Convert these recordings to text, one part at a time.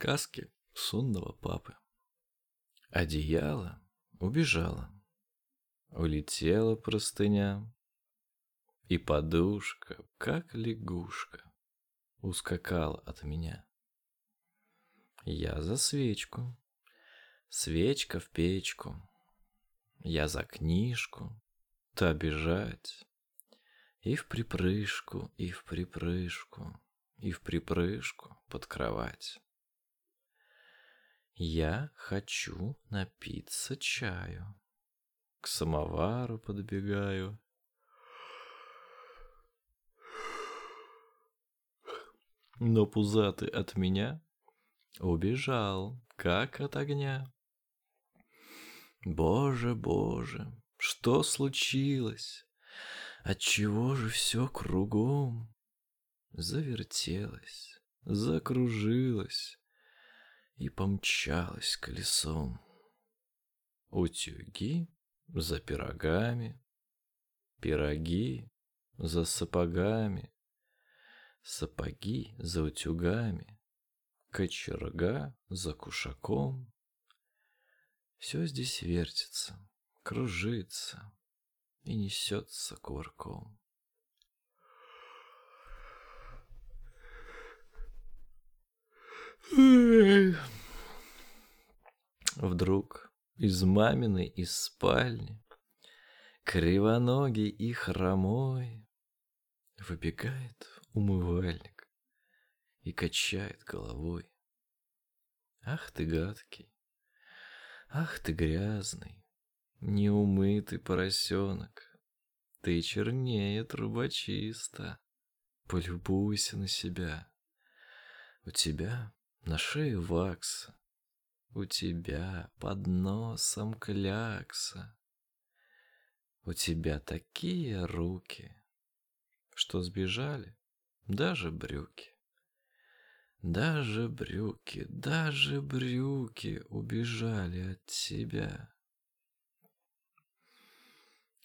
Сказки сонного папы. Одеяло убежало. Улетела простыня. И подушка, как лягушка, ускакала от меня. Я за свечку, свечка в печку. Я за книжку, та бежать. И в припрыжку, и в припрыжку, и в припрыжку под кровать. Я хочу напиться чаю. К самовару подбегаю. Но пузатый от меня убежал, как от огня. Боже, боже, что случилось? Отчего же все кругом завертелось, закружилось, и помчалась колесом. Утюги за пирогами, пироги за сапогами, сапоги за утюгами, кочерга за кушаком. Все здесь вертится, кружится и несется кувырком. Вдруг из маминой из спальни Кривоногий и хромой Выбегает умывальник И качает головой. Ах ты гадкий, ах ты грязный, Неумытый поросенок, Ты чернее трубочиста, Полюбуйся на себя. У тебя на шее вакса, у тебя под носом клякса. У тебя такие руки, что сбежали даже брюки. Даже брюки, даже брюки убежали от тебя.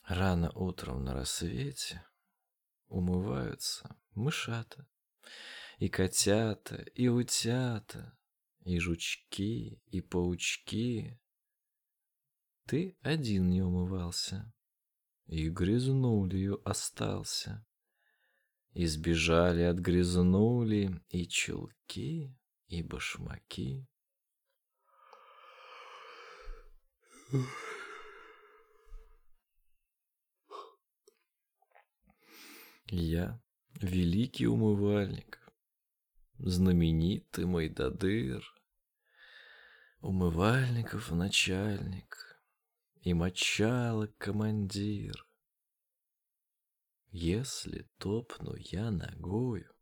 Рано утром на рассвете умываются мышата и котята, и утята, и жучки, и паучки. Ты один не умывался, и грязнулью остался. И сбежали от грязнули и чулки, и башмаки. Я великий умывальник, знаменитый мой дадыр, умывальников начальник и мочалок командир. Если топну я ногою,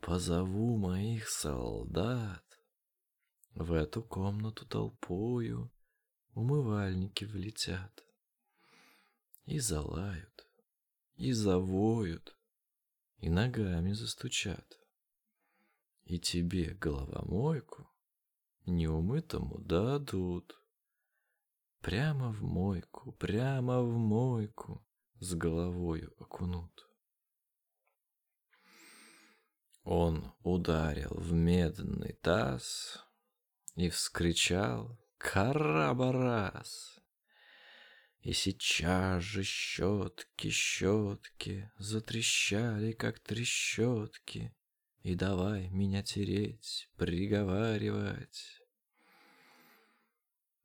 позову моих солдат, в эту комнату толпою умывальники влетят и залают, и завоют, и ногами застучат и тебе головомойку неумытому дадут. Прямо в мойку, прямо в мойку с головою окунут. Он ударил в медный таз и вскричал «Карабарас!» И сейчас же щетки, щетки затрещали, как трещотки, и давай меня тереть, приговаривать.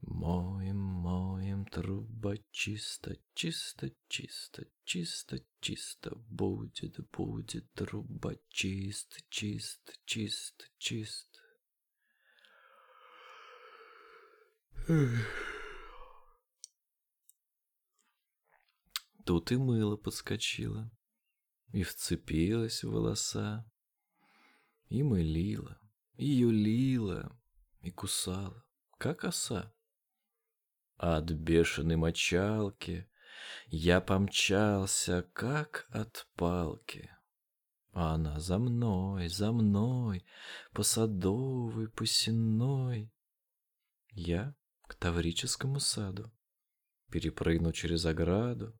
Моем, моем, труба чисто, чисто, чисто, чисто, чисто, будет, будет, труба чист, чист, чист, чист. Тут и мыло подскочило и вцепилось в волоса. И мылила, и юлила, и кусала, как оса. От бешеной мочалки я помчался, как от палки. А она за мной, за мной, по садовой, по сенной. Я к Таврическому саду перепрыгну через ограду,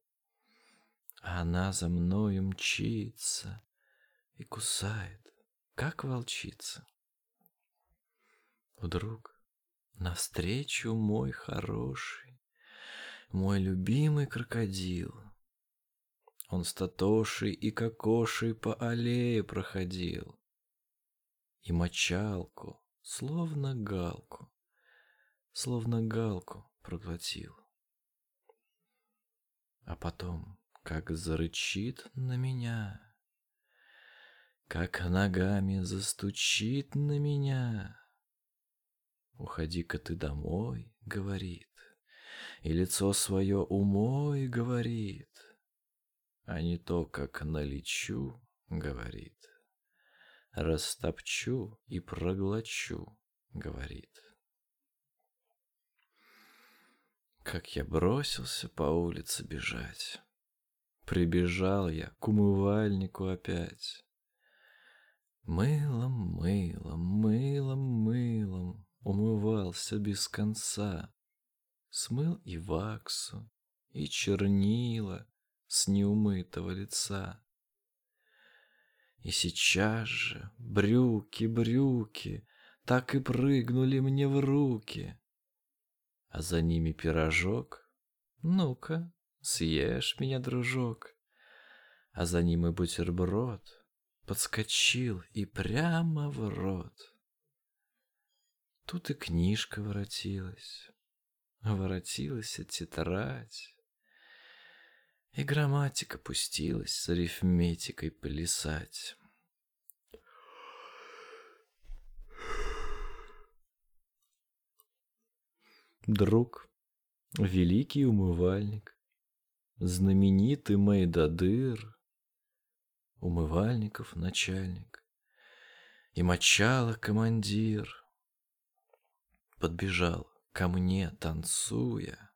а она за мною мчится и кусает как волчица. Вдруг навстречу мой хороший, мой любимый крокодил. Он с Татошей и Кокошей по аллее проходил. И мочалку, словно галку, словно галку проглотил. А потом, как зарычит на меня, как ногами застучит на меня. Уходи-ка ты домой, говорит, и лицо свое умой, говорит, а не то, как налечу, говорит, растопчу и проглочу, говорит. Как я бросился по улице бежать. Прибежал я к умывальнику опять. Мылом, мылом, мылом, мылом умывался без конца. Смыл и ваксу, и чернила с неумытого лица. И сейчас же брюки, брюки так и прыгнули мне в руки. А за ними пирожок. Ну-ка, съешь меня, дружок. А за ним и бутерброд подскочил и прямо в рот. Тут и книжка воротилась, воротилась и тетрадь, и грамматика пустилась с арифметикой плясать. Друг, великий умывальник, знаменитый Майдадыр — умывальников начальник и мочала командир. Подбежал ко мне, танцуя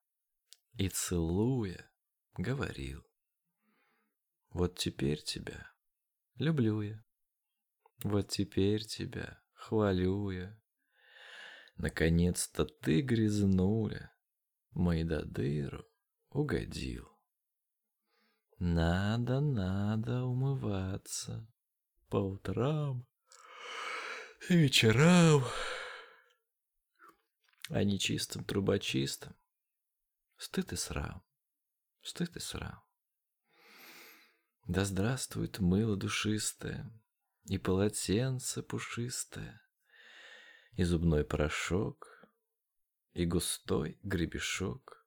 и целуя, говорил. Вот теперь тебя люблю я, вот теперь тебя хвалю я. Наконец-то ты грязнуля, Майдадыру угодил. Надо, надо умываться по утрам и вечерам, а не чистым трубочистым. Стыд и срам, стыд и срам. Да здравствует мыло душистое, и полотенце пушистое, и зубной порошок, и густой гребешок —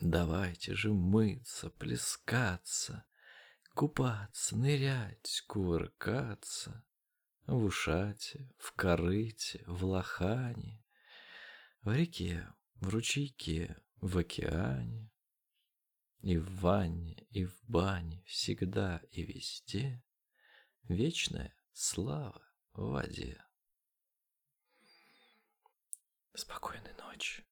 Давайте же мыться, плескаться, Купаться, нырять, кувыркаться В ушате, в корыте, в лохане, В реке, в ручейке, в океане. И в ванне, и в бане, всегда и везде Вечная слава в воде. Спокойной ночи.